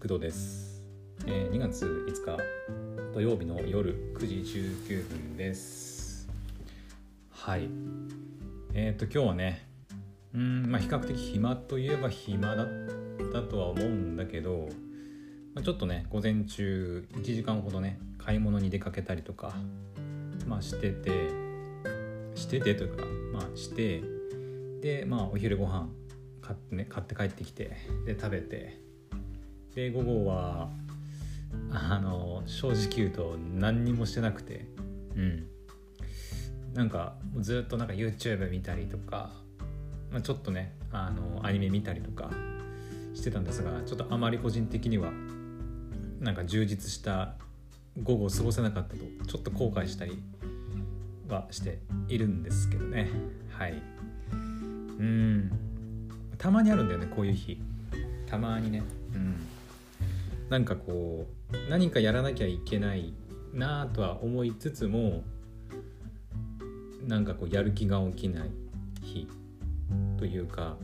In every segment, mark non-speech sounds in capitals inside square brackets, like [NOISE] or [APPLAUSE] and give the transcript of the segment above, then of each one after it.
工藤です、えー2月5日土曜日の夜9時19分です。はい。えっ、と今日はねうんまあ比較的暇といえば暇だったとは思うんだけど、まあ、ちょっとね午前中1時間ほどね買い物に出かけたりとかまあしててしててというかまあしてでまあお昼ご飯買って,、ね、買って帰ってきてで食べてで午後はあの正直言うと何にもしてなくて。うん。なんかずっとなんか YouTube 見たりとか、まあ、ちょっとねあのアニメ見たりとかしてたんですがちょっとあまり個人的にはなんか充実した午後を過ごせなかったとちょっと後悔したりはしているんですけどね。はい。うん。たまにあるんだよねこういう日。たまにね。うん。なんかこう何かやらなきゃいけないなぁとは思いつつもなんかこうやる気が起きない日というか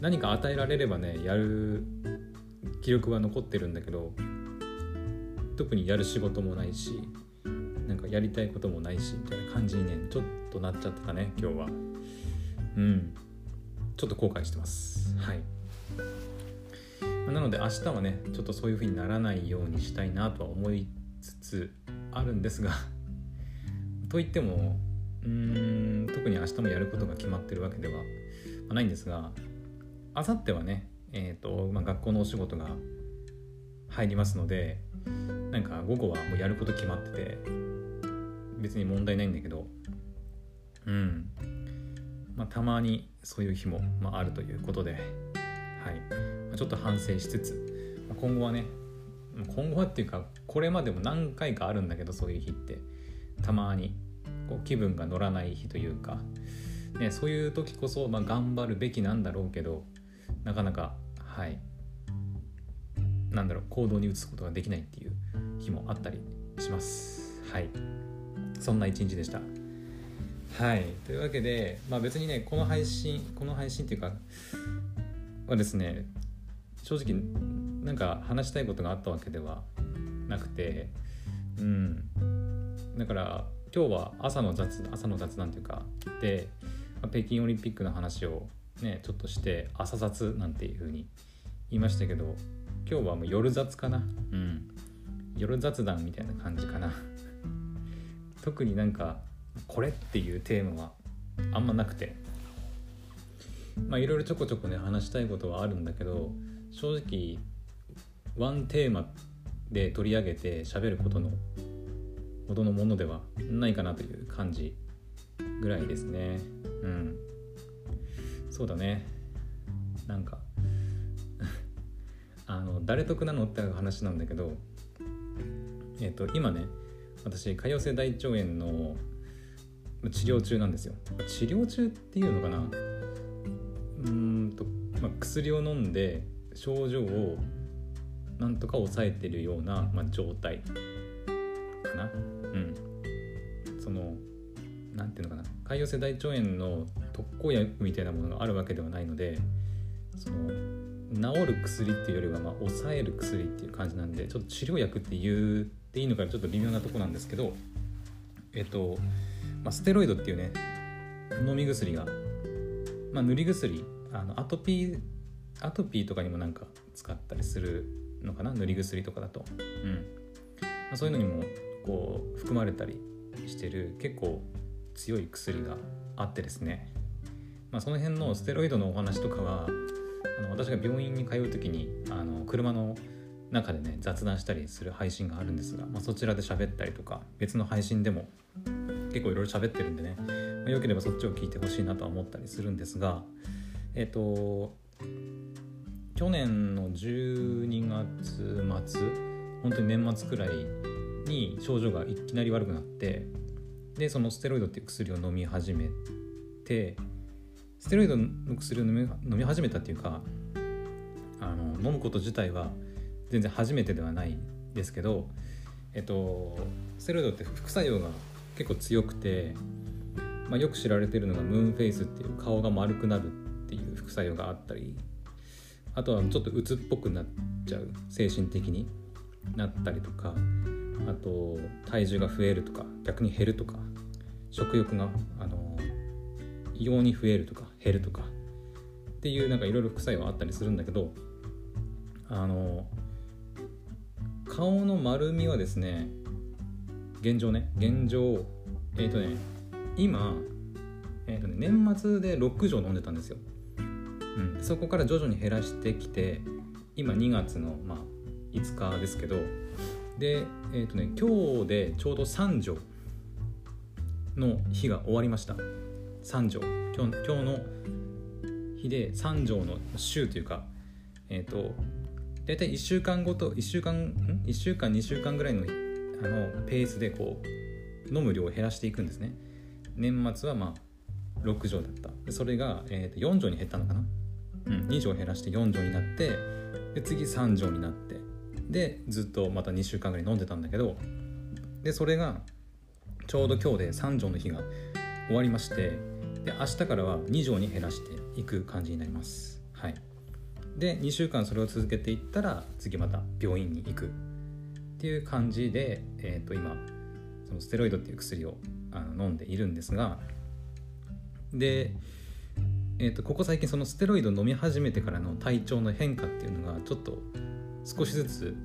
何か与えられればねやる気力は残ってるんだけど特にやる仕事もないしなんかやりたいこともないしみたいな感じにねちょっとなっちゃってたね今日は。うん。ちょっと後悔してます。はい。なので明日はねちょっとそういう風にならないようにしたいなとは思いつつあるんですが [LAUGHS] といってもうーん特に明日もやることが決まってるわけではないんですが明後日はねえーとまあ、学校のお仕事が入りますのでなんか午後はもうやること決まってて別に問題ないんだけどうん。まあたまにそういう日も、まあ、あるということではい、ちょっと反省しつつ、今後はね今後はっていうかこれまでも何回かあるんだけどそういう日って。たまにこう気分が乗らない日というか、ね、そういう時こそ、まあ、頑張るべきなんだろうけどなかなかはい。なんだろう行動に移すことができないっていう日もあったりします。はい。そんな一日でした。はい。というわけでまあ別にねこの配信この配信っていうかはですね正直なんか話したいことがあったわけではなくてうん。だから今日は朝の雑朝の雑談というかで、まあ北京オリンピックの話をねちょっとして朝雑なんていう風に言いましたけど今日はもう夜雑かな。うん。夜雑談みたいな感じかな。[LAUGHS] 特になんかこれっていうテーマはあんまなくて。まあいろいろちょこちょこね話したいことはあるんだけど正直ワンテーマで取り上げて喋ることのほどのものではないかなという感じぐらいですね。うん。そうだね。なんか [LAUGHS] あの誰得なのって話なんだけどえっ、と今ね私潰瘍性大腸炎の治療中なんですよ。治療中っていうのかな？うんと、まあ、薬を飲んで症状をなんとか抑えてるような、まあ、状態かな。うん。そのなんていうのかな。潰瘍性大腸炎の特効薬みたいなものがあるわけではないのでその治る薬っていうよりはまあ抑える薬っていう感じなんでちょっと治療薬って言っていいのかちょっと微妙なとこなんですけどえっと、まあ、ステロイドっていうね飲み薬が、まあ、塗り薬あのアトピーアトピーとかにもなんか使ったりするのかな？塗り薬とかだと、うん。まあ、そういうのにもこう含まれたりしてる結構強い薬があってですね、まあ、その辺のステロイドのお話とかはあの私が病院に通う時にあの車の中でね雑談したりする配信があるんですが、まあ、そちらで喋ったりとか別の配信でも結構いろいろ喋ってるんでね、まあ、よければそっちを聞いてほしいなとは思ったりするんですがえっ、と去年の12月末本当に年末くらいに症状がいきなり悪くなってでそのステロイドっていう薬を飲み始めてステロイドの薬を飲み始めたっていうかあの飲むこと自体は全然初めてではないですけどえっとステロイドって副作用が結構強くて、まあ、よく知られてるのがムーンフェイスっていう顔が丸くなるって副作用があったりあとはちょっと鬱っぽくなっちゃう精神的になったりとかあと体重が増えるとか逆に減るとか食欲があの異様に増えるとか減るとかっていうなんかいろいろ副作用あったりするんだけどあの顔の丸みはですね現状ね現状えっ、ー、とね今、えーとね、年末で6錠飲んでたんですよ、うん、そこから徐々に減らしてきて今2月の、まあ、5日ですけどでえ、ー、とね今日でちょうど3錠の日が終わりました。3錠今日今日の日で3錠の週というかえっ、ー、と大体1週間ごと1週間ん？1週間2週間ぐらいのあのペースでこう飲む量を減らしていくんですね。年末はまあ6錠だった。それが、えー、と4錠に減ったのかな、うん、2錠減らして4錠になってで次3錠になってでずっとまた2週間ぐらい飲んでたんだけどでそれがちょうど今日で3錠の日が終わりましてで明日からは2錠に減らしていく感じになります。はい。で2週間それを続けていったら次また病院に行く。っていう感じで、えー、と今そのステロイドっていう薬をあの飲んでいるんですがで、えー、とここ最近そのステロイド飲み始めてからの体調の変化っていうのがちょっと少しずつ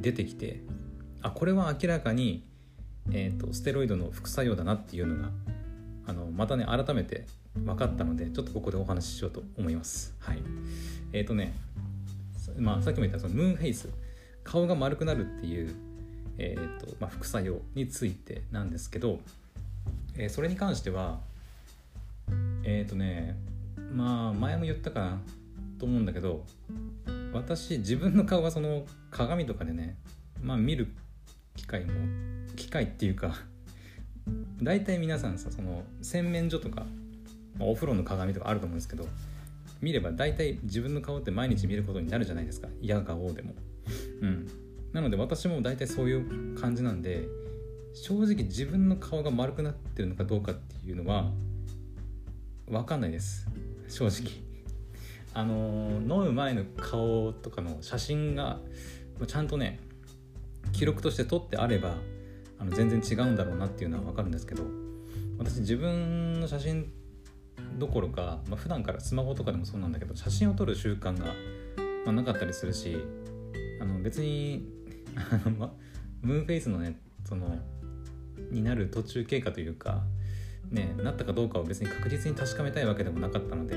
出てきてあこれは明らかに、えーと、ステロイドの副作用だなっていうのがあのまたね改めて分かったのでちょっとここでお話ししようと思います。はい、えっ、ー、とね、まあ、さっきも言ったそのムーンフェイス顔が丸くなるっていう、えーとまあ、副作用についてなんですけど、えー、それに関してはえっ、ー、とねまあ前も言ったかなと思うんだけど私自分の顔はその鏡とかでねまあ見る機会も機会っていうか大体皆さんさその洗面所とか、まあ、お風呂の鏡とかあると思うんですけど見れば大体自分の顔って毎日見ることになるじゃないですか。嫌顔でも。うん。なので私も大体そういう感じなんで正直自分の顔が丸くなってるのかどうかっていうのは分かんないです。正直。あの飲む前の顔とかの写真がちゃんとね記録として撮ってあればあの全然違うんだろうなっていうのは分かるんですけど私自分の写真どころか、まあ、普段からスマホとかでもそうなんだけど写真を撮る習慣が、まあ、なかったりするしあの別に、ムーンフェイスのねそのになる途中経過というかねなったかどうかを別に確実に確かめたいわけでもなかったので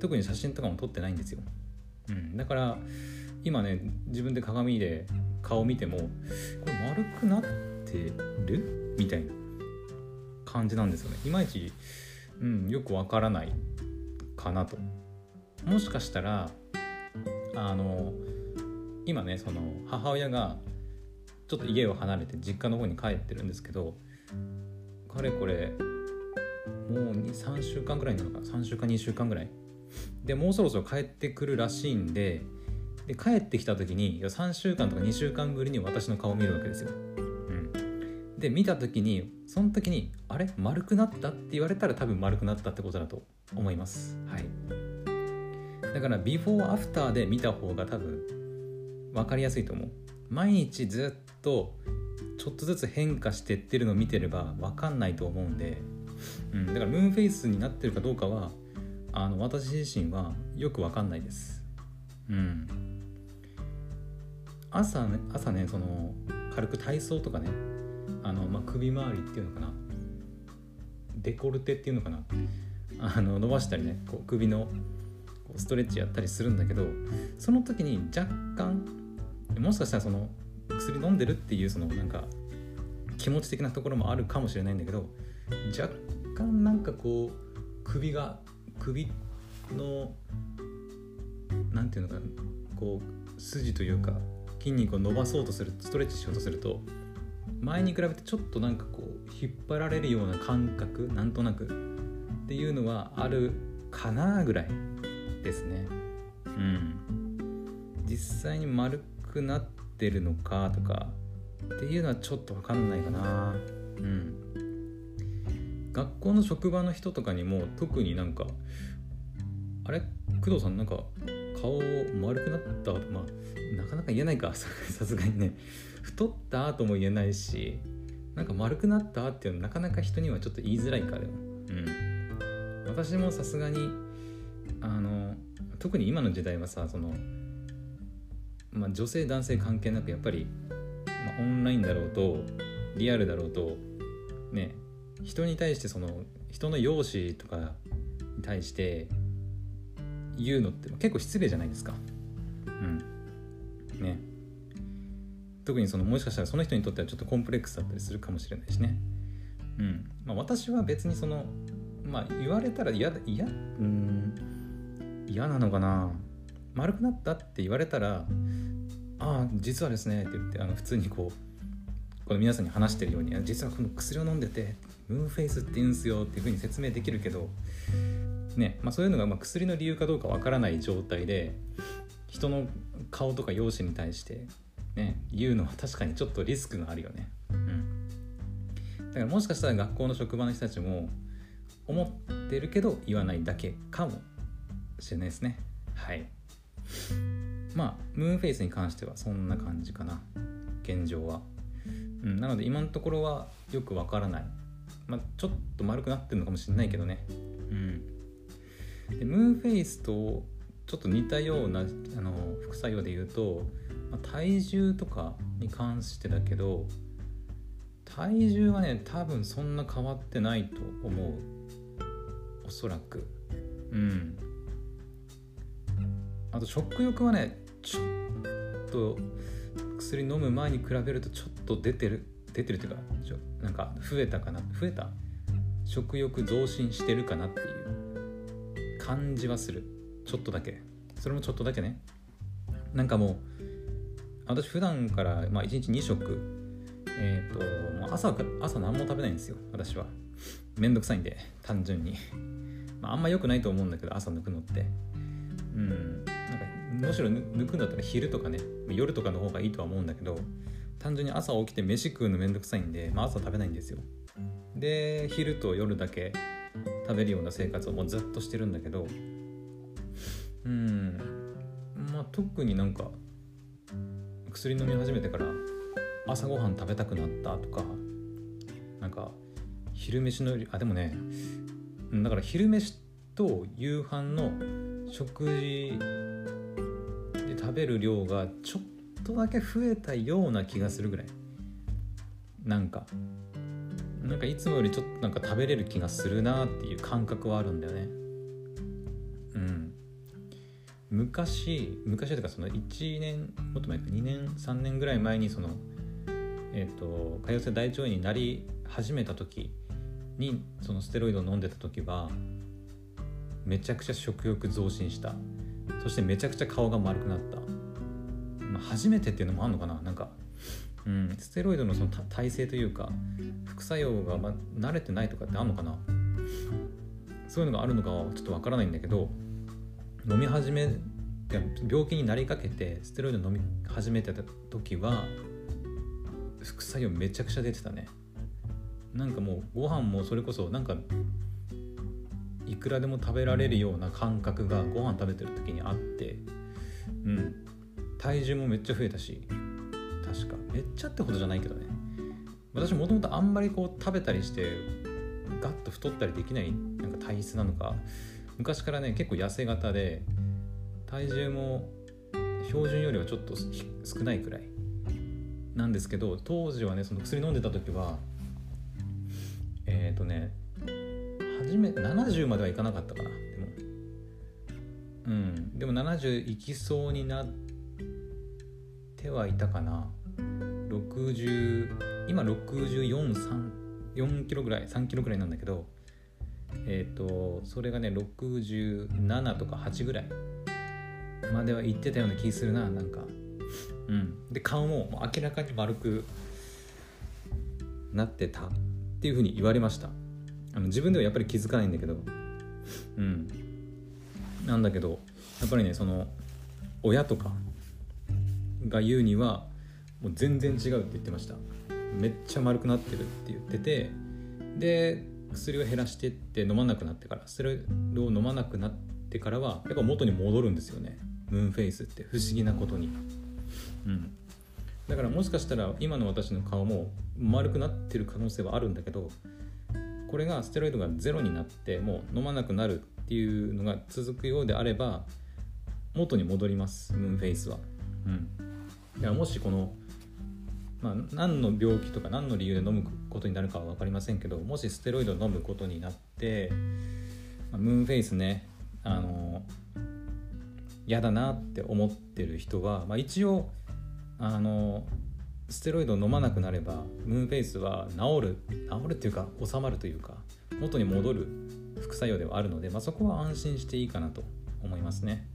特に写真とかも撮ってないんですよ、うん、だから今ね自分で鏡で顔見てもこれ丸くなってる？みたいな感じなんですよね。いまいちうん、よくわからないかなと。もしかしたらあの今ねその母親がちょっと家を離れて実家の方に帰ってるんですけどかれこれもう3週間ぐらいなのか。3週間2週間ぐらい。でもうそろそろ帰ってくるらしいんでで帰ってきた時に3週間とか2週間ぶりに私の顔を見るわけですよ。うん。で見た時にその時にあれ？丸くなった？って言われたら多分丸くなったってことだと思います。はい。だからビフォーアフターで見た方が多分分かりやすいと思う。毎日ずっとちょっとずつ変化してってるのを見てれば分かんないと思うんで、うん、だからムーンフェイスになってるかどうかはあの私自身はよく分かんないです。うん。朝ね朝ねその軽く体操とかねあの、まあ、首周りっていうのかな。デコルテっていうのかな。あの伸ばしたりねこう首のストレッチやったりするんだけどその時に若干もしかしたらその薬飲んでるっていうそのなんか気持ち的なところもあるかもしれないんだけど若干なんかこう首が首の何て言うのかなこう筋というか筋肉を伸ばそうとするストレッチしようとすると前に比べてちょっとなんかこう引っ張られるような感覚なんとなくっていうのはあるかなぐらいですね。うん。実際に丸くなってるのかとかっていうのはちょっと分かんないかな。うん。学校の職場の人とかにも特になんかあれ？工藤さんなんか顔丸くなった？まあなかなか言えないか。[LAUGHS] さすがにね。太ったとも言えないしなんか丸くなったっていうのはなかなか人にはちょっと言いづらいかでもうん。私もさすがにあの特に今の時代はさその、まあ、女性男性関係なくやっぱり、まあ、オンラインだろうとリアルだろうとね人に対してその人の容姿とかに対して言うのって結構失礼じゃないですか。うんね特にそのもしかしたらその人にとってはちょっとコンプレックスだったりするかもしれないしね。うんまあ、私は別にそのまあ言われたら嫌だ嫌うん嫌なのかな丸くなったって言われたら「ああ実はですね」って言ってあの普通にこうこの皆さんに話してるように「実はこの薬を飲んでてムーンフェイスって言うんすよ」っていうふうに説明できるけどねまあ、そういうのがま薬の理由かどうかわからない状態で人の顔とか容姿に対してね言うのは確かにちょっとリスクがあるよね。うん、だからもしかしたら学校の職場の人たちも思ってるけど言わないだけかもしれないですね。はい。まあムーンフェイスに関してはそんな感じかな現状は。うん、なので今のところはよくわからない。まあ、ちょっと丸くなってるのかもしれないけどね。うん。でムーンフェイスとちょっと似たようなあの副作用で言うと、まあ、体重とかに関してだけど体重はね多分そんな変わってないと思うおそらくうんあと食欲はねちょっと薬飲む前に比べるとちょっと出てる出てるっていうかなんか増えたかな増えた？食欲増進してるかなっていう感じはする。ちょっとだけ。それもちょっとだけね。なんかもう私普段から、まあ、1日2食えっ、ー、と朝朝何も食べないんですよ私は。めんどくさいんで単純に、[LAUGHS] まあ、あんま良くないと思うんだけど朝抜くのって。うん。なんかむしろ抜くんだったら昼とかね夜とかの方がいいとは思うんだけど単純に朝起きて飯食うのめんどくさいんで、まあ、朝食べないんですよ。で昼と夜だけ食べるような生活をもうずっとしてるんだけどうんまあ特になんか薬飲み始めてから朝ごはん食べたくなったとかなんか昼飯のあでもねだから昼飯と夕飯の食事で食べる量がちょっとだけ増えたような気がするぐらい。なんか。なんかいつもよりちょっとなんか食べれる気がするなっていう感覚はあるんだよね。うん。昔昔というかその1年もっと前か。2年3年ぐらい前にそのえっ、ー、と潰瘍性大腸炎になり始めた時にそのステロイドを飲んでた時はめちゃくちゃ食欲増進した。そしてめちゃくちゃ顔が丸くなった、まあ、初めてっていうのもあるのかな？なんかうん、ステロイドのその耐性というか副作用がま慣れてないとかってあるのかな？そういうのがあるのかはちょっとわからないんだけど飲み始め病気になりかけてステロイド飲み始めてた時は副作用めちゃくちゃ出てたね。なんかもうご飯もそれこそなんかいくらでも食べられるような感覚がご飯食べてる時にあってうん体重もめっちゃ増えたし。確か。めっちゃってほどじゃないけどね。私もともとあんまりこう食べたりしてガッと太ったりできないなんか体質なのか。昔からね結構痩せ型で体重も標準よりはちょっと少ないくらい。なんですけど当時はねその薬飲んでた時はえっ、ー、とね初め70まではいかなかったかな。でも。うん。でも70いきそうになってはいたかな。60今6 4 3 4キロぐらい3キロぐらいなんだけどえっ、ー、とそれがね67とか8ぐらいまでは言ってたような気するななんか。うん。で顔ももう明らかに丸くなってたっていうふうに言われました。あの自分ではやっぱり気づかないんだけど。うん。なんだけどやっぱりねその親とかが言うにはもう全然違うって言ってました。めっちゃ丸くなってるって言っててで薬を減らしてって飲まなくなってからそれを飲まなくなってからはやっぱ元に戻るんですよね。ムーンフェイスって不思議なことに。うん。だからもしかしたら今の私の顔も丸くなってる可能性はあるんだけどこれがステロイドがゼロになってもう飲まなくなるっていうのが続くようであれば元に戻りますムーンフェイスは。うん、だからもしこの、まあ、何の病気とか何の理由で飲むことになるかは分かりませんけどもしステロイドを飲むことになって、まあ、ムーンフェイスねあの嫌だなって思ってる人は、まあ、一応あのステロイドを飲まなくなればムーンフェイスは治る治るっていうか収まるというか元に戻る副作用ではあるので、まあ、そこは安心していいかなと思いますね。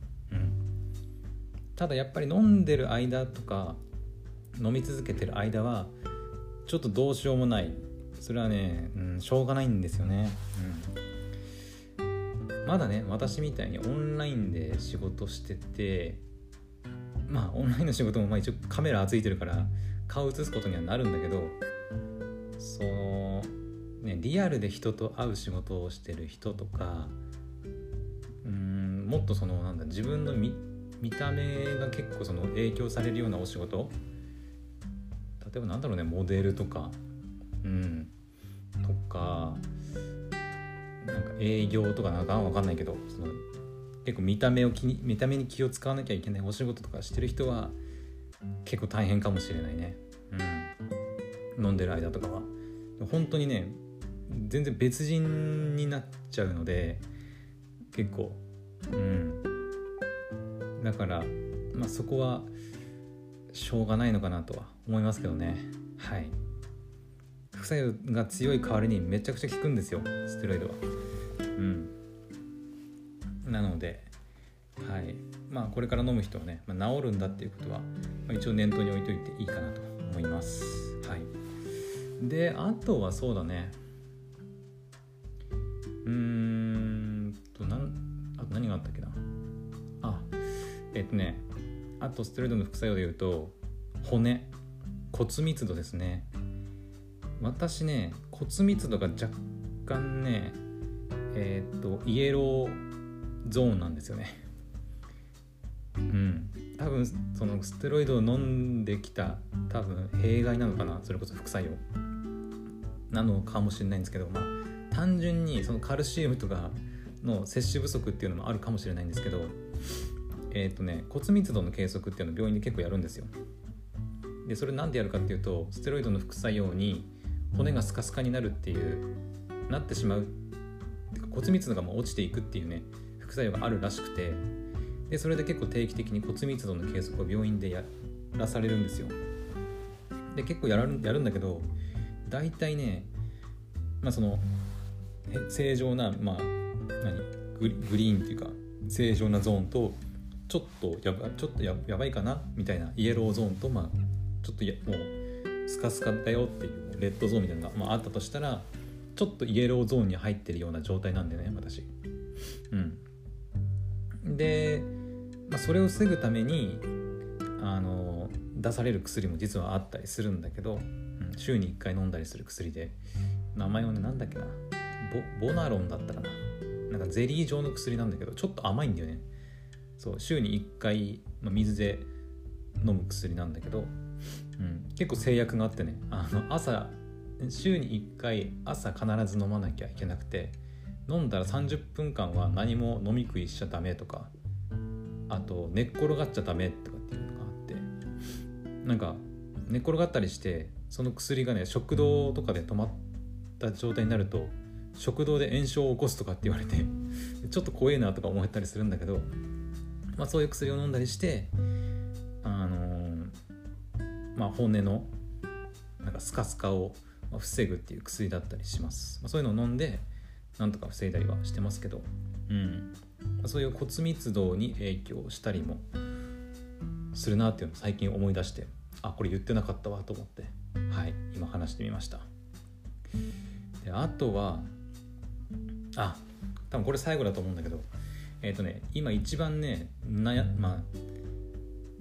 ただやっぱり飲んでる間とか飲み続けてる間はちょっとどうしようもないそれはね、うん、しょうがないんですよね。うん、まだね私みたいにオンラインで仕事しててまあオンラインの仕事もまあ一応カメラついてるから顔映すことにはなるんだけどそのねリアルで人と会う仕事をしてる人とかうんもっとそのなんだ自分の見見た目が結構その影響されるようなお仕事？例えばなんだろうねモデルとか。うん。とかなんか営業とかなんかわかんないけどその結構見た目を気に見た目に気を使わなきゃいけないお仕事とかしてる人は結構大変かもしれないね。うん。飲んでる間とかは。本当にね全然別人になっちゃうので結構。うん。だからまあそこはしょうがないのかなとは思いますけどね。はい。副作用が強い代わりにめちゃくちゃ効くんですよ。ステロイドは。うん。なのではい。まあこれから飲む人はね、まあ、治るんだっていうことは、まあ、一応念頭に置いといていいかなと思います。はい。であとはそうだね。うーんとなんあと何があったっけな。えっとねあとステロイドの副作用で言うと骨。骨密度ですね。私ね骨密度が若干ねえー、っとイエローゾーンなんですよね。うん。多分そのステロイドを飲んできた多分弊害なのかなそれこそ副作用。なのかもしれないんですけどまあ単純にそのカルシウムとかの摂取不足っていうのもあるかもしれないんですけどえっ、ー、とね骨密度の計測っていうのを病院で結構やるんですよ。でそれなんでやるかっていうとステロイドの副作用に骨がスカスカになるっていうなってしまう骨密度がもう落ちていくっていうね副作用があるらしくてでそれで結構定期的に骨密度の計測を病院でやらされるんですよ。で結構やるやるんだけど大体ねまあその正常なまあ何？グリーンっていうか正常なゾーンとちょっとやばちょっとややばいかなみたいなイエローゾーンとまあちょっとやもうスカスカだよっていうレッドゾーンみたいなのが、まあ、あったとしたらちょっとイエローゾーンに入ってるような状態なんでね私。うん。で、まあ、それを防ぐためにあの出される薬も実はあったりするんだけど、うん、週に1回飲んだりする薬で名前はね何だっけなボボナロンだったかな。なんかゼリー状の薬なんだけどちょっと甘いんだよね。そう週に1回、まあ、水で飲む薬なんだけど、うん、結構制約があってね。あの朝週に1回朝必ず飲まなきゃいけなくて飲んだら30分間は何も飲み食いしちゃダメとかあと寝っ転がっちゃダメとかっていうのがあってなんか寝っ転がったりしてその薬がね食道とかで止まった状態になると食道で炎症を起こすとかって言われてちょっと怖えなとか思ったりするんだけど、まあ、そういう薬を飲んだりしてあの、まあ骨のなんかスカスカを防ぐっていう薬だったりします、まあ、そういうのを飲んでなんとか防いだりはしてますけど、うん、そういう骨密度に影響したりもするなっていうのを最近思い出してあこれ言ってなかったわと思ってはい今話してみました。であとはあ多分これ最後だと思うんだけどえっ、ー、とね今一番ね悩,、まあ、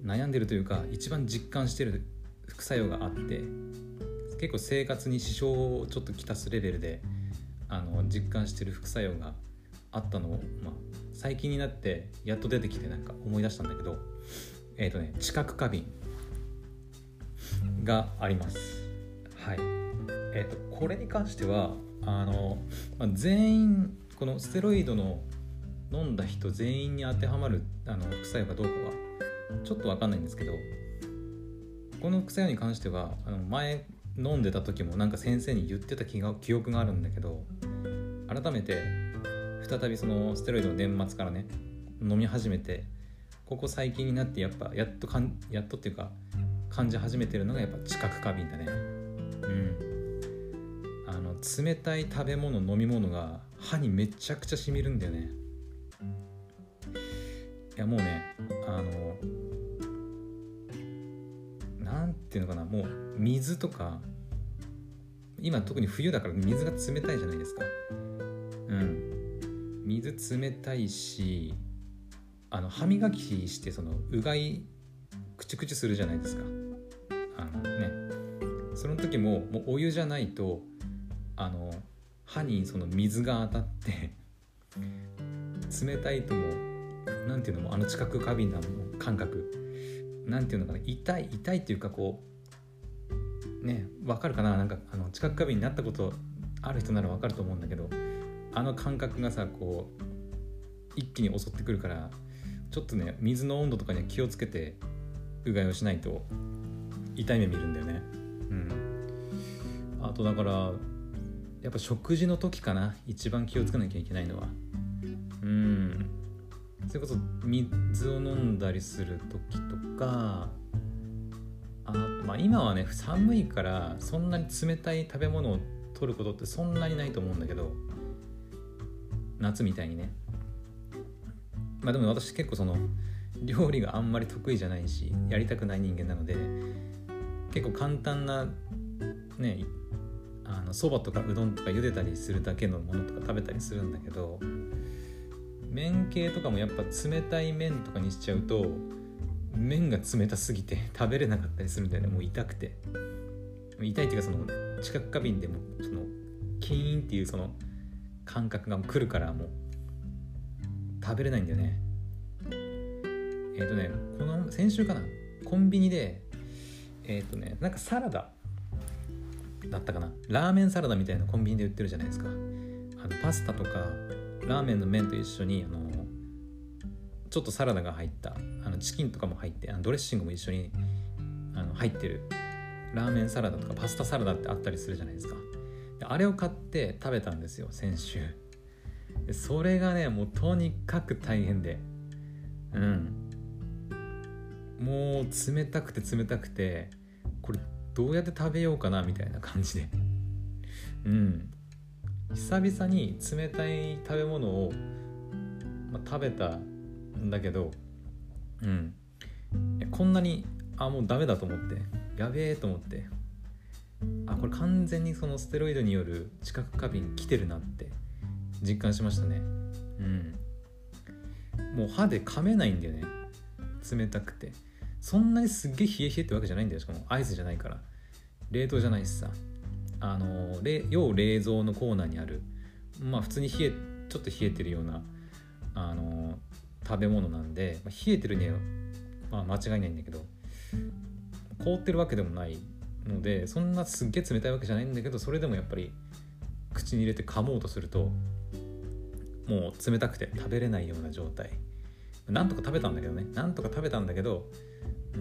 悩んでるというか一番実感してる副作用があって結構生活に支障をちょっときたすレベルであの実感してる副作用があったのを、まあ、最近になってやっと出てきてなんか思い出したんだけどえっ、ー、とね知覚過敏があります。はい。えっ、ー、とこれに関してはあの、まあ、全員このステロイドの飲んだ人全員に当てはまるあの副作用かどうかはちょっと分かんないんですけどこの副作用に関してはあの前飲んでた時もなんか先生に言ってた気が記憶があるんだけど改めて再びそのステロイドの年末からね飲み始めてここ最近になってやっぱやっとかんやっとっていうか感じ始めてるのがやっぱ知覚過敏だね。うん。あの冷たい食べ物飲み物が歯にめちゃくちゃしみるんだよね。いやもうねあの何ていうのかなもう水とか今特に冬だから水が冷たいじゃないですか。うん。水冷たいしあの歯磨きしてそのうがいくちくちするじゃないですか。あのね。その時ももうお湯じゃないとあの歯にその水が当たって冷たいとも何ていうのもあの知覚過敏な感覚。何ていうのかな痛い痛いっていうかこうねわかるかな？なんかあの知覚過敏になったことある人ならわかると思うんだけどあの感覚がさこう一気に襲ってくるからちょっとね水の温度とかには気をつけてうがいをしないと痛い目見るんだよね。うん。あとだからやっぱ食事の時かな一番気をつけなきゃいけないのは。それこそ水を飲んだりする時とかあまあ今はね寒いからそんなに冷たい食べ物を取ることってそんなにないと思うんだけど夏みたいにね。まあでも私結構その料理があんまり得意じゃないしやりたくない人間なので結構簡単なねあのそばとかうどんとか茹でたりするだけのものとか食べたりするんだけど麺系とかもやっぱ冷たい麺とかにしちゃうと麺が冷たすぎて [LAUGHS] 食べれなかったりするんだよねもう痛くて。痛いっていうかその知覚過敏でもそのキーンっていうその感覚が来るからもう食べれないんだよね。えっ、ー、とねこの先週かなコンビニでえっ、ー、とねなんかサラダだったかな。ラーメンサラダみたいなコンビニで売ってるじゃないですか。あのパスタとかラーメンの麺と一緒にあのちょっとサラダが入ったあのチキンとかも入ってあのドレッシングも一緒にあの入ってるラーメンサラダとかパスタサラダってあったりするじゃないですか。であれを買って食べたんですよ先週。でそれがねもうとにかく大変で。うん。もう冷たくて冷たくてこれどうやって食べようかなみたいな感じで。うん。久々に冷たい食べ物を、まあ、食べたんだけどうん。こんなにあもうダメだと思ってやべえと思ってあこれ完全にそのステロイドによる知覚過敏来てるなって実感しましたね。うん。もう歯で噛めないんだよね。冷たくて。そんなにすっげえ冷え冷えってわけじゃないんだよ。しかもアイスじゃないから。冷凍じゃないしさ。あの要冷蔵のコーナーにあるまあ普通に冷えちょっと冷えてるようなあの食べ物なんで、まあ、冷えてるねまあ間違いないんだけど凍ってるわけでもないのでそんなすっげえ冷たいわけじゃないんだけどそれでもやっぱり口に入れて噛もうとするともう冷たくて食べれないような状態。なんとか食べたんだけどねなんとか食べたんだけど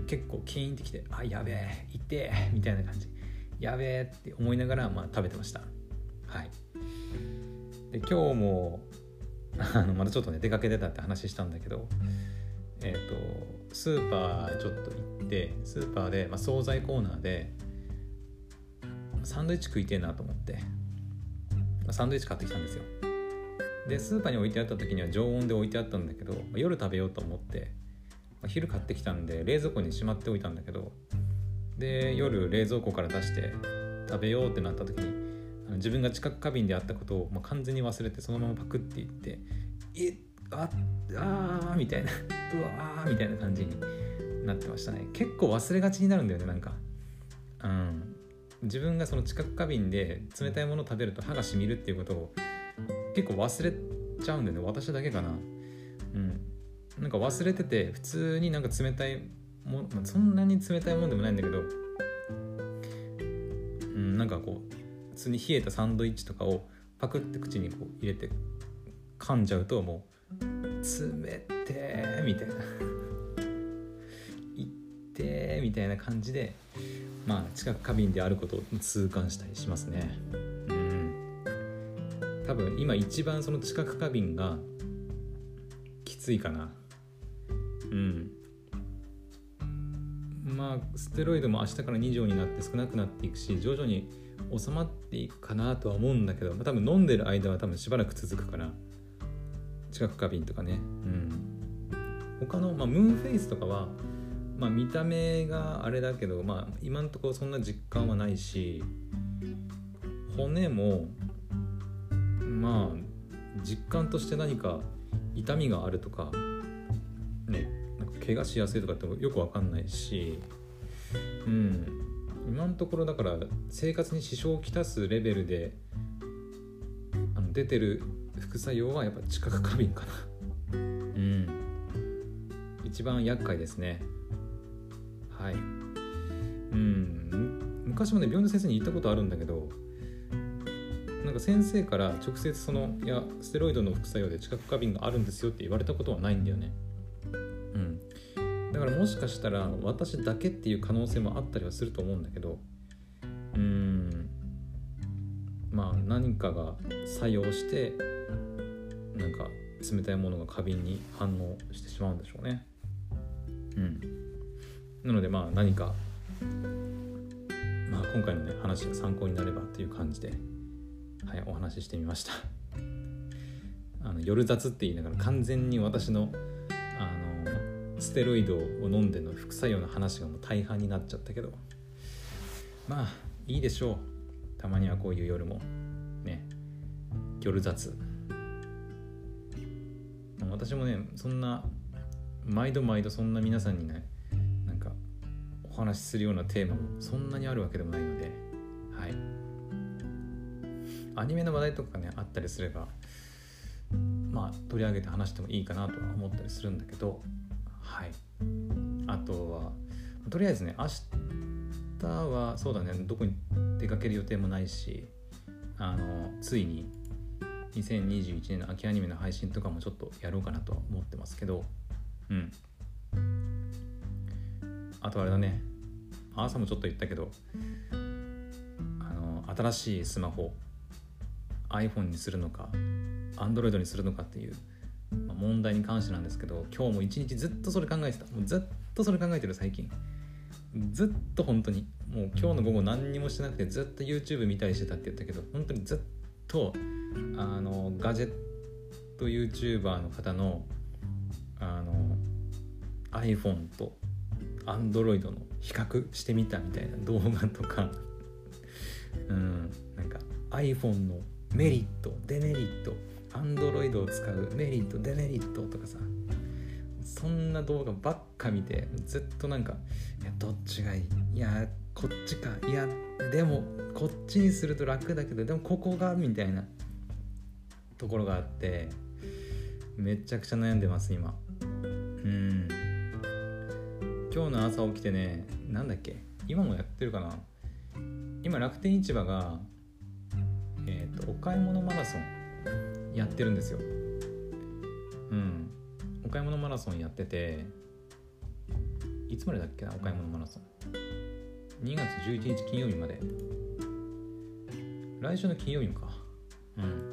結構キーンってきてあやべえ痛えみたいな感じ。やべえって思いながら、まあ、食べてました。はい。で今日も [LAUGHS] あのまたちょっとね出かけてたって話したんだけどえっ、ー、とスーパーちょっと行ってスーパーで、まあ、惣菜コーナーでサンドイッチ食いてえなと思って、まあ、サンドイッチ買ってきたんですよ。でスーパーに置いてあった時には常温で置いてあったんだけど、まあ、夜食べようと思って、まあ、昼買ってきたんで冷蔵庫にしまっておいたんだけどで夜冷蔵庫から出して食べようってなった時にあの自分が知覚過敏であったことを、まあ、完全に忘れてそのままパクっていって「えあああ」みたいな「[LAUGHS] うわー」みたいな感じになってましたね。結構忘れがちになるんだよねなんか。うん。自分がその知覚過敏で冷たいものを食べると歯がしみるっていうことを結構忘れちゃうんだよね私だけかな。うん。なんか忘れてて普通になんか冷たいも、まあ、そんなに冷たいもんでもないんだけど、うん、なんかこう普通に冷えたサンドイッチとかをパクって口にこう入れて噛んじゃうともう冷てみたいな。いってみたいな感じでまあ近く過敏であることを痛感したりしますね。うん。多分今一番その知覚過敏がきついかな。うん。まあステロイドも明日から2錠になって少なくなっていくし徐々に収まっていくかなとは思うんだけど、まあ、多分飲んでる間は多分しばらく続くから知覚過敏とかね。うん。他の、まあ、ムーンフェイスとかはまあ見た目があれだけどまあ今んとこそんな実感はないし骨もまあ実感として何か痛みがあるとかね。怪我しやすいとかってよく分かんないしうん。今のところだから生活に支障をきたすレベルであの出てる副作用はやっぱ知覚過敏かな。うん。一番厄介ですね。はい。うん。昔もね病院の先生に言ったことあるんだけどなんか先生から直接そのいやステロイドの副作用で知覚過敏があるんですよって言われたことはないんだよね。からもしかしたら私だけっていう可能性もあったりはすると思うんだけどうん。まあ何かが作用してなんか冷たいものが過敏に反応してしまうんでしょうね。うん。なのでまあ何かまあ今回のね話が参考になればっていう感じではい、お話ししてみました。あの夜雑って言いながら完全に私のあのステロイドを飲んでの副作用の話がもう大半になっちゃったけど。まあいいでしょう。たまにはこういう夜も。ね。夜雑。私もねそんな毎度毎度そんな皆さんにねなんかお話しするようなテーマもそんなにあるわけでもないので。はい。アニメの話題とかねあったりすればまあ取り上げて話してもいいかなとは思ったりするんだけど。はい。あとはとりあえずね明日はそうだねどこに出かける予定もないしあのついに2021年の秋アニメの配信とかもちょっとやろうかなとは思ってますけどうん。あとあれだね朝もちょっと言ったけどあの新しいスマホ iPhone にするのか Android にするのかっていう、ま、問題に関してなんですけど今日も一日ずっとそれ考えてた。もうずっとそれ考えてる最近。ずっと本当に。もう今日の午後何にもしてなくてずっと YouTube 見たりしてたって言ったけど本当にずっとあのガジェット YouTuber の方のあの iPhone と Android の比較してみたみたいな動画とか。うんなんか iPhone のメリットデメリットアンドロイドを使うメリットデメリットとかさそんな動画ばっか見てずっとなんかいやどっちがいい？いやこっちか。いやでもこっちにすると楽だけどでもここがみたいなところがあってめちゃくちゃ悩んでます今。うん。今日の朝起きてねなんだっけ？今もやってるかな？今楽天市場がえーと、お買い物マラソンやってるんですよ。うん。お買い物マラソンやってていつまでだっけなお買い物マラソン。2月11日金曜日まで。来週の金曜日もか。うん。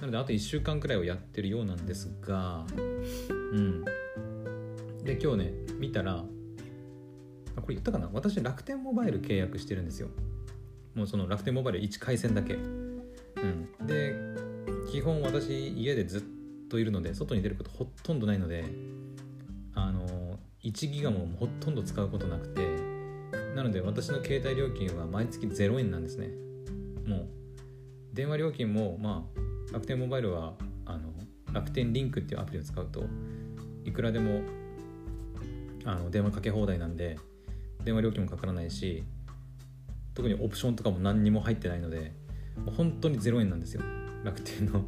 なのであと1週間くらいをやってるようなんですがうん。で今日ね見たらこれ言ったかな？私楽天モバイル契約してるんですよ。もうその楽天モバイル1回線だけ。うん、で基本私家でずっといるので外に出ることほとんどないのであの1ギガもほとんど使うことなくてなので私の携帯料金は毎月0円なんですね。もう電話料金もまあ楽天モバイルはあの楽天リンクっていうアプリを使うといくらでもあの電話かけ放題なんで電話料金もかからないし特にオプションとかも何にも入ってないので本当に0円なんですよ。楽天の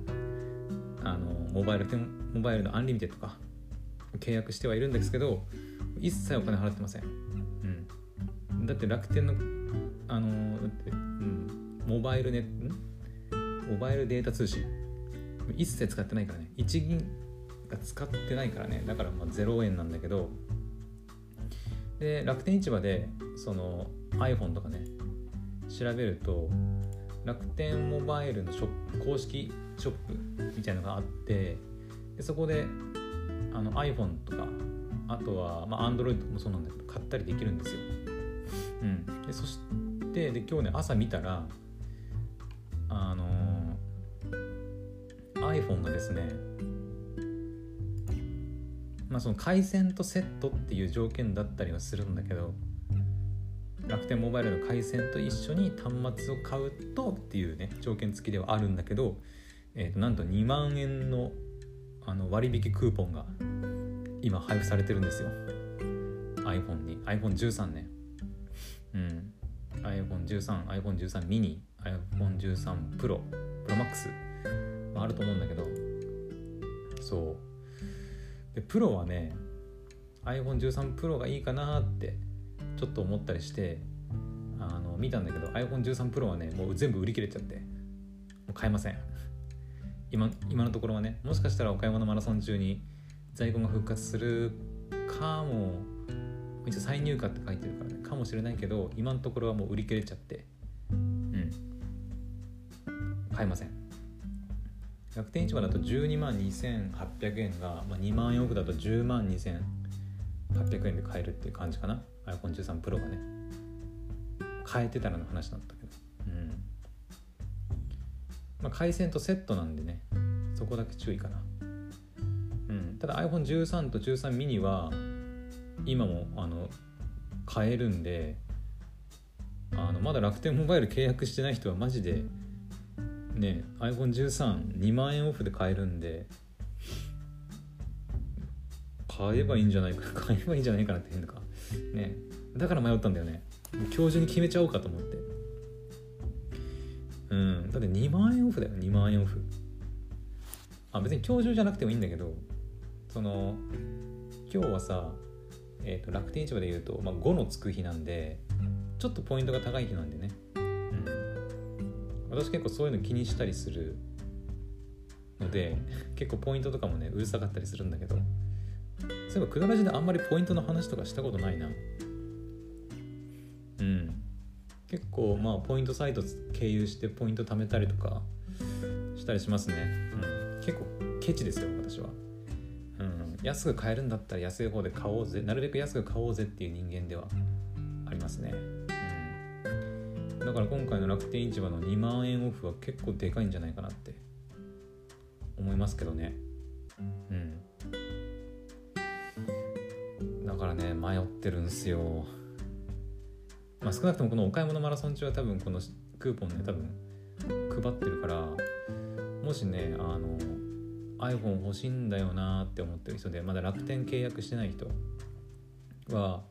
[LAUGHS] あのモバイルモバイルのアンリミテッドか。契約してはいるんですけど一切お金払ってません、うん、だって楽天のあのだって、うん、モバイルネモバイルデータ通信。一切使ってないからね。一銀が使ってないからね。だからまあ0円なんだけど。で楽天市場でその iPhone とかね調べると楽天モバイルのショップ公式ショップみたいのがあってでそこであの iPhone とかあとは、まあ、Android もそうなんだけど買ったりできるんですよ。うん、でそしてで今日ね朝見たらあのー、iPhone がですねまあその回線とセットっていう条件だったりはするんだけど楽天モバイルの回線と一緒に端末を買うとっていうね条件付きではあるんだけど、えー、となんと2万円のあの割引クーポンが今配布されてるんですよ。iPhone に。iPhone13 ね。うん。iPhone13、iPhone13 mini、iPhone13 Pro、Pro Max、まあ、あると思うんだけど。そう。でプロはね iPhone13 Pro がいいかなってちょっと思ったりしてあの見たんだけど iPhone13 Pro はねもう全部売り切れちゃってもう買えません。今今のところはねもしかしたら岡山のマラソン中に在庫が復活するかも一応再入荷って書いてるからねかもしれないけど今のところはもう売り切れちゃってうん。買えません。楽天市場だと12万2800円が、まあ、2万円オフだと10万2800円で買えるっていう感じかな。iPhone13 Pro がね変えてたらの話だったけど。うん。まあ回線とセットなんでねそこだけ注意かな。うん。ただ iPhone13 と13 mini は今もあの買えるんであのまだ楽天モバイル契約してない人はマジでね iPhone132 万円オフで買えるんで買えばいいんじゃないか買えばいいんじゃないかなって変だかね。だから迷ったんだよね。今日中に決めちゃおうかと思って。うん。だって2万円オフだよ。2万円オフ。あ別に今日中じゃなくてもいいんだけどその今日はさ、えーと、楽天市場で言うと、まあ、5のつく日なんでちょっとポイントが高い日なんでね、うん、私結構そういうの気にしたりするので結構ポイントとかもねうるさかったりするんだけど。そういえばクドラジであんまりポイントの話とかしたことないな。うん。結構まあポイントサイト経由してポイント貯めたりとかしたりしますね、うん、結構ケチですよ私は、うん、安く買えるんだったら安い方で買おうぜ。なるべく安く買おうぜっていう人間ではありますね、うん、だから今回の楽天市場の2万円オフは結構でかいんじゃないかなって思いますけどね。うん。からね迷ってるんすよ。まあ少なくともこのお買い物マラソン中は多分このクーポンね多分配ってるからもしねあの iPhone 欲しいんだよなって思ってる人でまだ楽天契約してない人は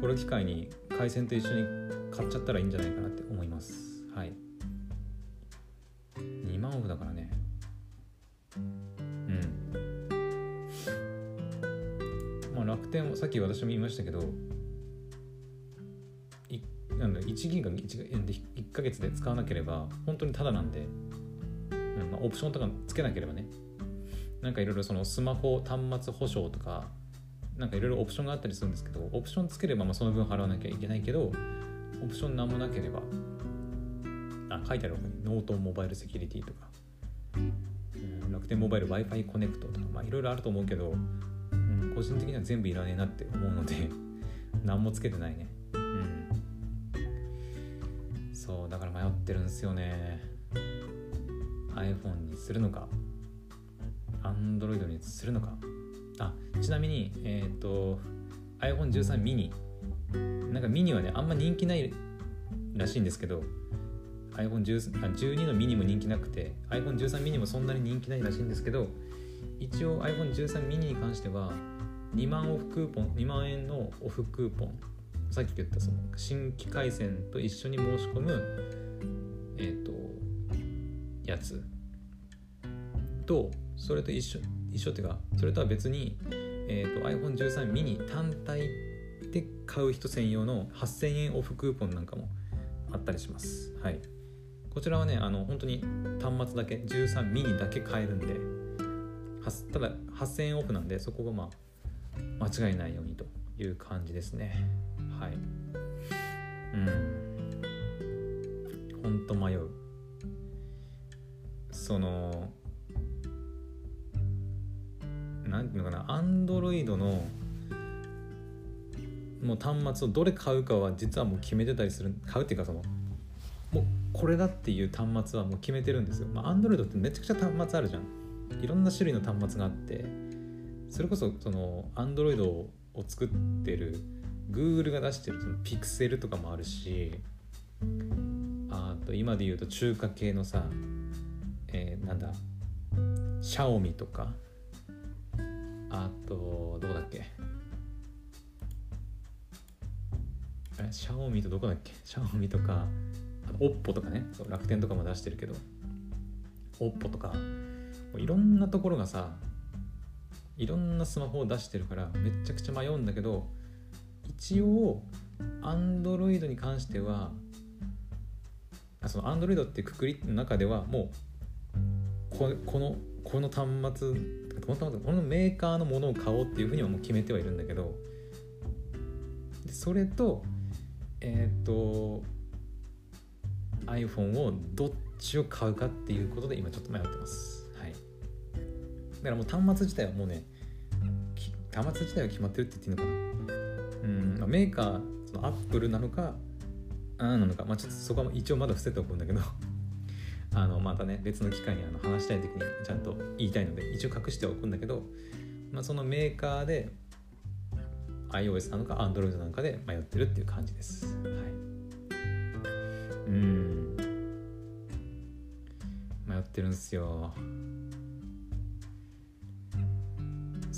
これ機会に回線と一緒に買っちゃったらいいんじゃないかなって思います。はい。楽天もさっき私も言いましたけどなんだ1ギガ 1, 1ヶ月で使わなければ本当にただなんで、うんまあ、オプションとかつけなければね。なんかいろいろそのスマホ端末保証とかなんかいろいろオプションがあったりするんですけどオプションつければまあその分払わなきゃいけないけどオプション何もなければあ書いてある方にノートンモバイルセキュリティとか、楽天モバイル Wi-Fi コネクトとかいろいろあると思うけど個人的には全部いらねえなって思うので [LAUGHS] 何もつけてないね。うん。そうだから迷ってるんですよね。iPhone にするのか Android にするのか。あちなみにえっ、ー、と iPhone13 mini なんかミニはねあんま人気ないらしいんですけど iPhone12 のミニも人気なくて iPhone13 ミニもそんなに人気ないらしいんですけど一応 iPhone13 ミニに関しては2万オフクーポン2万円のオフクーポン。さっき言ったその新規回線と一緒に申し込むえっ、ー、とやつ。とそれと一緒一緒っていうかそれとは別にえーと、iPhone13 mini 単体で買う人専用の8000円オフクーポンなんかもあったりします。はい、こちらはねあの本当に端末だけ13ミニだけ買えるんでただ8000円オフなんでそこがまあ間違いないようにという感じですね。はい。うん。ほんと迷う。その何ていうのかなアンドロイドのもう端末をどれ買うかは実はもう決めてたりする買うっていうかそのもうこれだっていう端末はもう決めてるんですよ。まあ、アンドロイドってめちゃくちゃ端末あるじゃん。いろんな種類の端末があって。それこそそのアンドロイドを作ってる Google が出してるそのピクセルとかもあるしあと今で言うと中華系のさ、えー、なんだシャオミとかあとどこだっけ？あれ？シャオミとどこだっけ？シャオミとかオッポとかね。そう楽天とかも出してるけどオッポとかいろんなところがさいろんなスマホを出してるからめちゃくちゃ迷うんだけど一応 Android に関してはその Android ってくくりの中ではもうここのこの端末このこのメーカーのものを買おうっていうふうにはもう決めてはいるんだけどそれとえっ、ー、と iPhone をどっちを買うかっていうことで今ちょっと迷ってます。だからもう端末自体はもうね端末自体は決まってるって言っていいのかな？うん、まあ、メーカーそのアップルなのかあなのかまあちょっとそこは一応まだ伏せておくんだけど [LAUGHS] あのまたね別の機会にあの話したい時にちゃんと言いたいので一応隠しておくんだけど、まあ、そのメーカーで iOS なのか Android なのかで迷ってるっていう感じです。はい、うん迷ってるんですよ。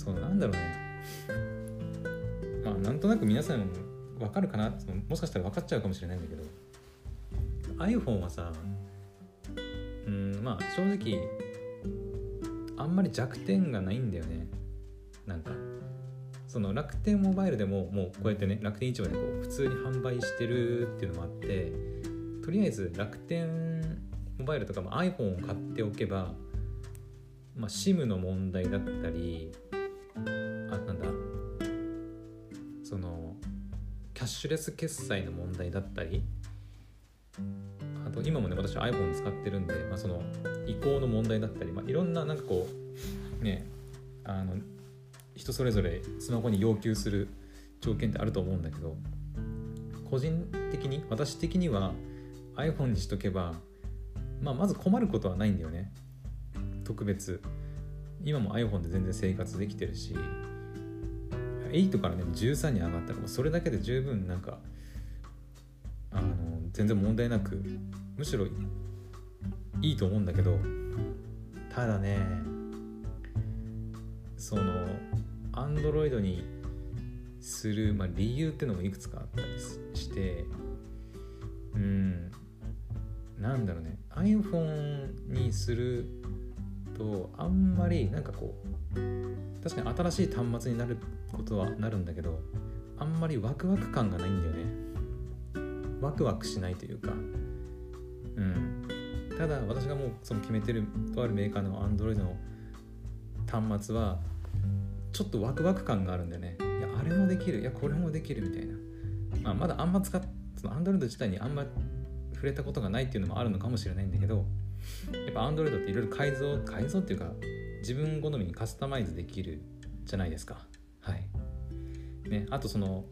そうなんだろうね。まあなんとなく皆さん分かるかなもしかしたら分かっちゃうかもしれないんだけど。iPhone はさうんまあ正直あんまり弱点がないんだよね。なんかその楽天モバイルでももうこうやってね楽天市場でこう普通に販売してるっていうのもあってとりあえず楽天モバイルとかも iPhone を買っておけば、まあ、SIM の問題だったりなんだ？そのキャッシュレス決済の問題だったりあと今もね私 iPhone 使ってるんで、まあ、その移行の問題だったり、まあ、いろんななんかこうねあの人それぞれスマホに要求する条件ってあると思うんだけど個人的に私的には iPhone にしとけば、まあ、まず困ることはないんだよね。特別。今も iPhone で全然生活できてるし8からね13に上がったらもうそれだけで十分なんかあの全然問題なくむしろいいと思うんだけどただねそのアンドロイドにする、まあ、理由ってのもいくつかあったりしてうんなんだろうね iPhone にするとあんまりなんかこう確かに新しい端末になることはなるんだけどあんまりワクワク感がないんだよね。ワクワクしないというか。うん。ただ私がもうその決めてるとあるメーカーの Android の端末はちょっとワクワク感があるんだよね。いやあれもできる。いやこれもできるみたいな、まあ、まだあんま使っその Android 自体にあんま触れたことがないっていうのもあるのかもしれないんだけどやっぱ Android っていろいろ改造改造っていうか自分好みにカスタマイズできるじゃないですか。はい。ねあとその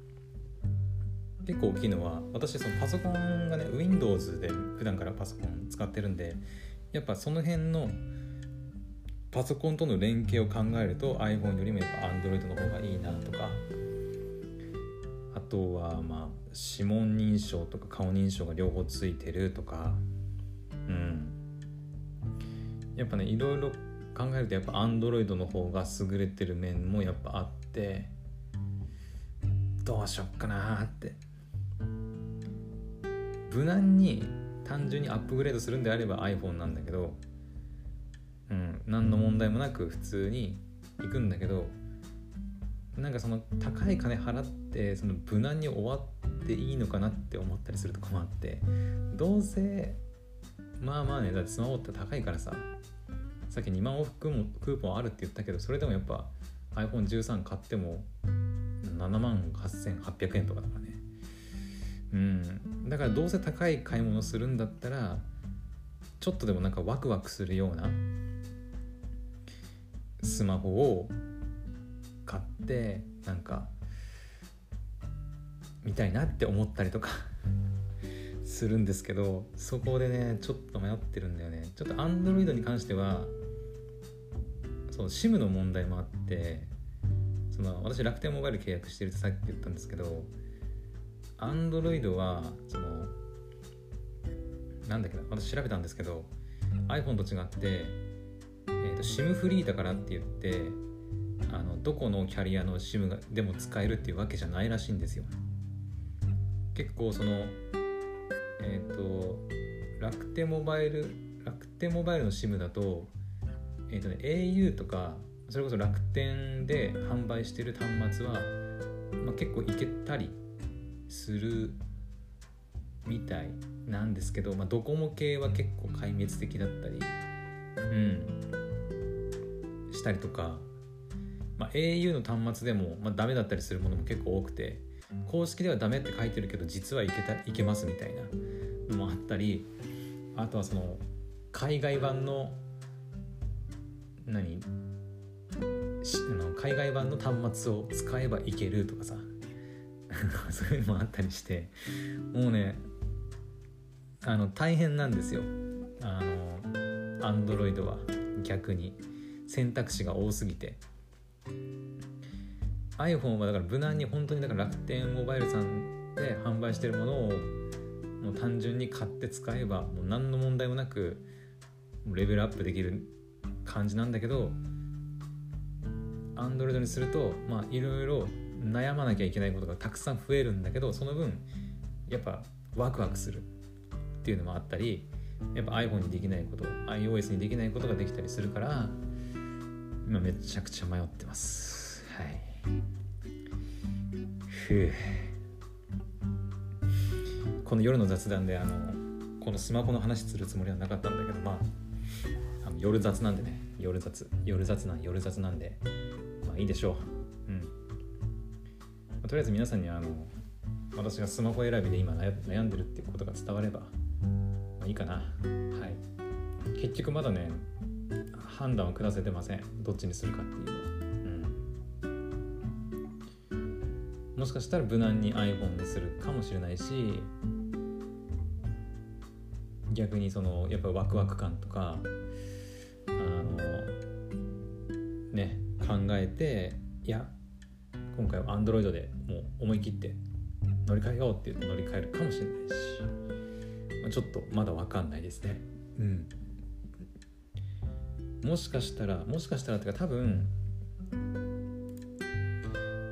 結構大きいのは私そのパソコンがね Windows で普段からパソコン使ってるんでやっぱその辺のパソコンとの連携を考えると iPhone よりもやっぱ Android の方がいいなとか。あとはまあ指紋認証とか顔認証が両方ついてるとか。うん。やっぱねいろいろ考えるとやっぱ Android の方が優れてる面もやっぱあってどうしよっかなって。無難に単純にアップグレードするんであれば iPhone なんだけどうん何の問題もなく普通に行くんだけどなんかその高い金払ってその無難に終わっていいのかなって思ったりするとこもあってどうせまあまあねだってスマホって高いからささっき2万往復もクーポンあるって言ったけどそれでもやっぱ iPhone13 買っても7万8800円とかだからね。うん。だからどうせ高い買い物するんだったらちょっとでもなんかワクワクするようなスマホを買ってなんか見たいなって思ったりとか [LAUGHS] するんですけどそこでねちょっと迷ってるんだよね。ちょっと Android に関してはそう SIM の問題もあってその私楽天モバイル契約してるってさっき言ったんですけど Android はそのなんだっけな私調べたんですけど iPhone と違って、えーと、SIM フリーだからって言ってあのどこのキャリアの SIM がでも使えるっていうわけじゃないらしいんですよ。結構そのえっ、ー、と楽天モバイル楽天モバイルの SIM だとえっ、ー、とね au とかそれこそ楽天で販売してる端末は、まあ、結構いけたりするみたいなんですけど、まあ、ドコモ系は結構壊滅的だったり、うん、したりとか、まあ、au の端末でも、まあ、ダメだったりするものも結構多くて公式ではダメって書いてるけど実はいけたいけますみたいなのもあったりあとはその海外版の何？あの海外版の端末を使えばいけるとかさ。[LAUGHS] そういうのもあったりして。もうねあの大変なんですよ。あのアンドロイドは。逆に。選択肢が多すぎて。iPhone はだから無難に本当にだから楽天モバイルさんで販売してるものをもう単純に買って使えばもう何の問題もなくレベルアップできる感じなんだけど Android にするとまあいろいろ悩まなきゃいけないことがたくさん増えるんだけどその分やっぱワクワクするっていうのもあったりやっぱ iPhone にできないこと iOS にできないことができたりするから今めちゃくちゃ迷ってます。はい。ふう。この夜の雑談であのこのスマホの話するつもりはなかったんだけどまあ夜雑なんでね。夜雑。夜雑なん夜雑なんで。まあいいでしょう。うん、まあ、とりあえず皆さんにあの私がスマホ選びで今悩んでるってことが伝わればまあ、いいかな。はい。結局まだね判断は下せてません。どっちにするかっていうのは、うん、もしかしたら無難に iPhone にするかもしれないし逆にそのやっぱワクワク感とかね考えていや今回は Android でもう思い切って乗り換えようって言って乗り換えるかもしれないしまあ、ちょっとまだ分かんないですね。うん。もしかしたらもしかしたらっていうか多分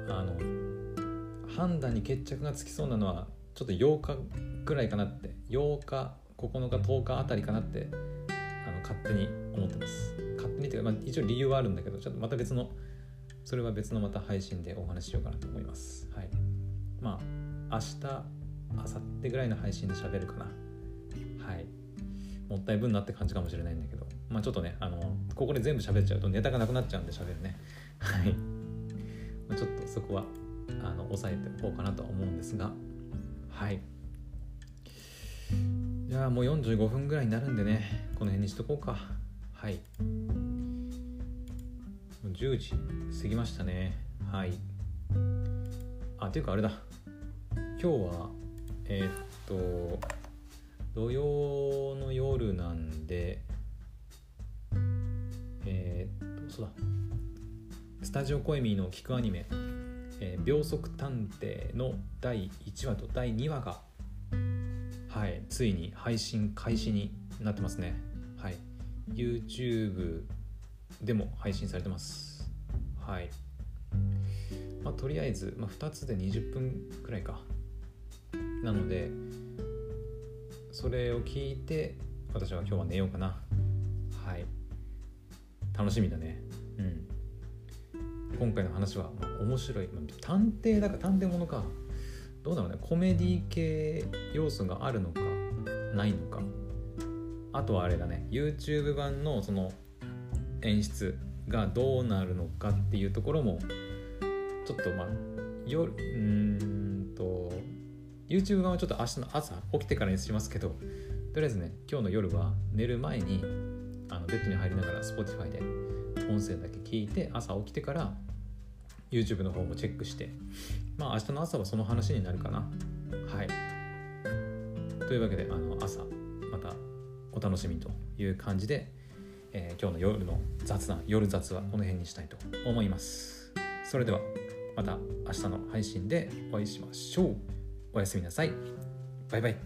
あの判断に決着がつきそうなのはちょっと8日ぐらいかなって8日9日10日あたりかなってあの勝手に思ってます。ていうか、まあ、一応理由はあるんだけどちょっとまた別のそれは別のまた配信でお話ししようかなと思います。はい。まあ明日明後日ぐらいの配信で喋るかな。はい。もったいぶんなって感じかもしれないんだけど。まあちょっとねあのここで全部喋っちゃうとネタがなくなっちゃうんで喋るね。はい、まあ、ちょっとそこはあの抑えておこうかなとは思うんですが。はい。じゃあもう45分ぐらいになるんでねこの辺にしとこうか。はい。10時過ぎましたね。はい。あっていうかあれだ。今日はえー、っと土曜の夜なんでえー、っとそうだ。スタジオコエミーの聞くアニメ「えー、秒速探偵」の第1話と第2話がはいついに配信開始になってますね。はい。YouTube でも配信されてます。はい。まあとりあえず、まあ、2つで20分くらいか。なのでそれを聞いて私は今日は寝ようかな。はい。楽しみだね。うん。今回の話は、まあ、面白い、まあ、探偵だか探偵ものか。どうだろうね。コメディ系要素があるのかないのか。あとはあれだね。YouTube 版のその演出がどうなるのかっていうところもちょっとまあ夜うんと YouTube 版はちょっと明日の朝起きてからにしますけどとりあえずね今日の夜は寝る前にあのベッドに入りながら Spotify で音声だけ聞いて朝起きてから YouTube の方もチェックしてまあ明日の朝はその話になるかな。はい。というわけであの朝またお楽しみという感じで、えー、今日の夜の雑談夜雑はこの辺にしたいと思います。それではまた明日の配信でお会いしましょう。おやすみなさい。バイバイ。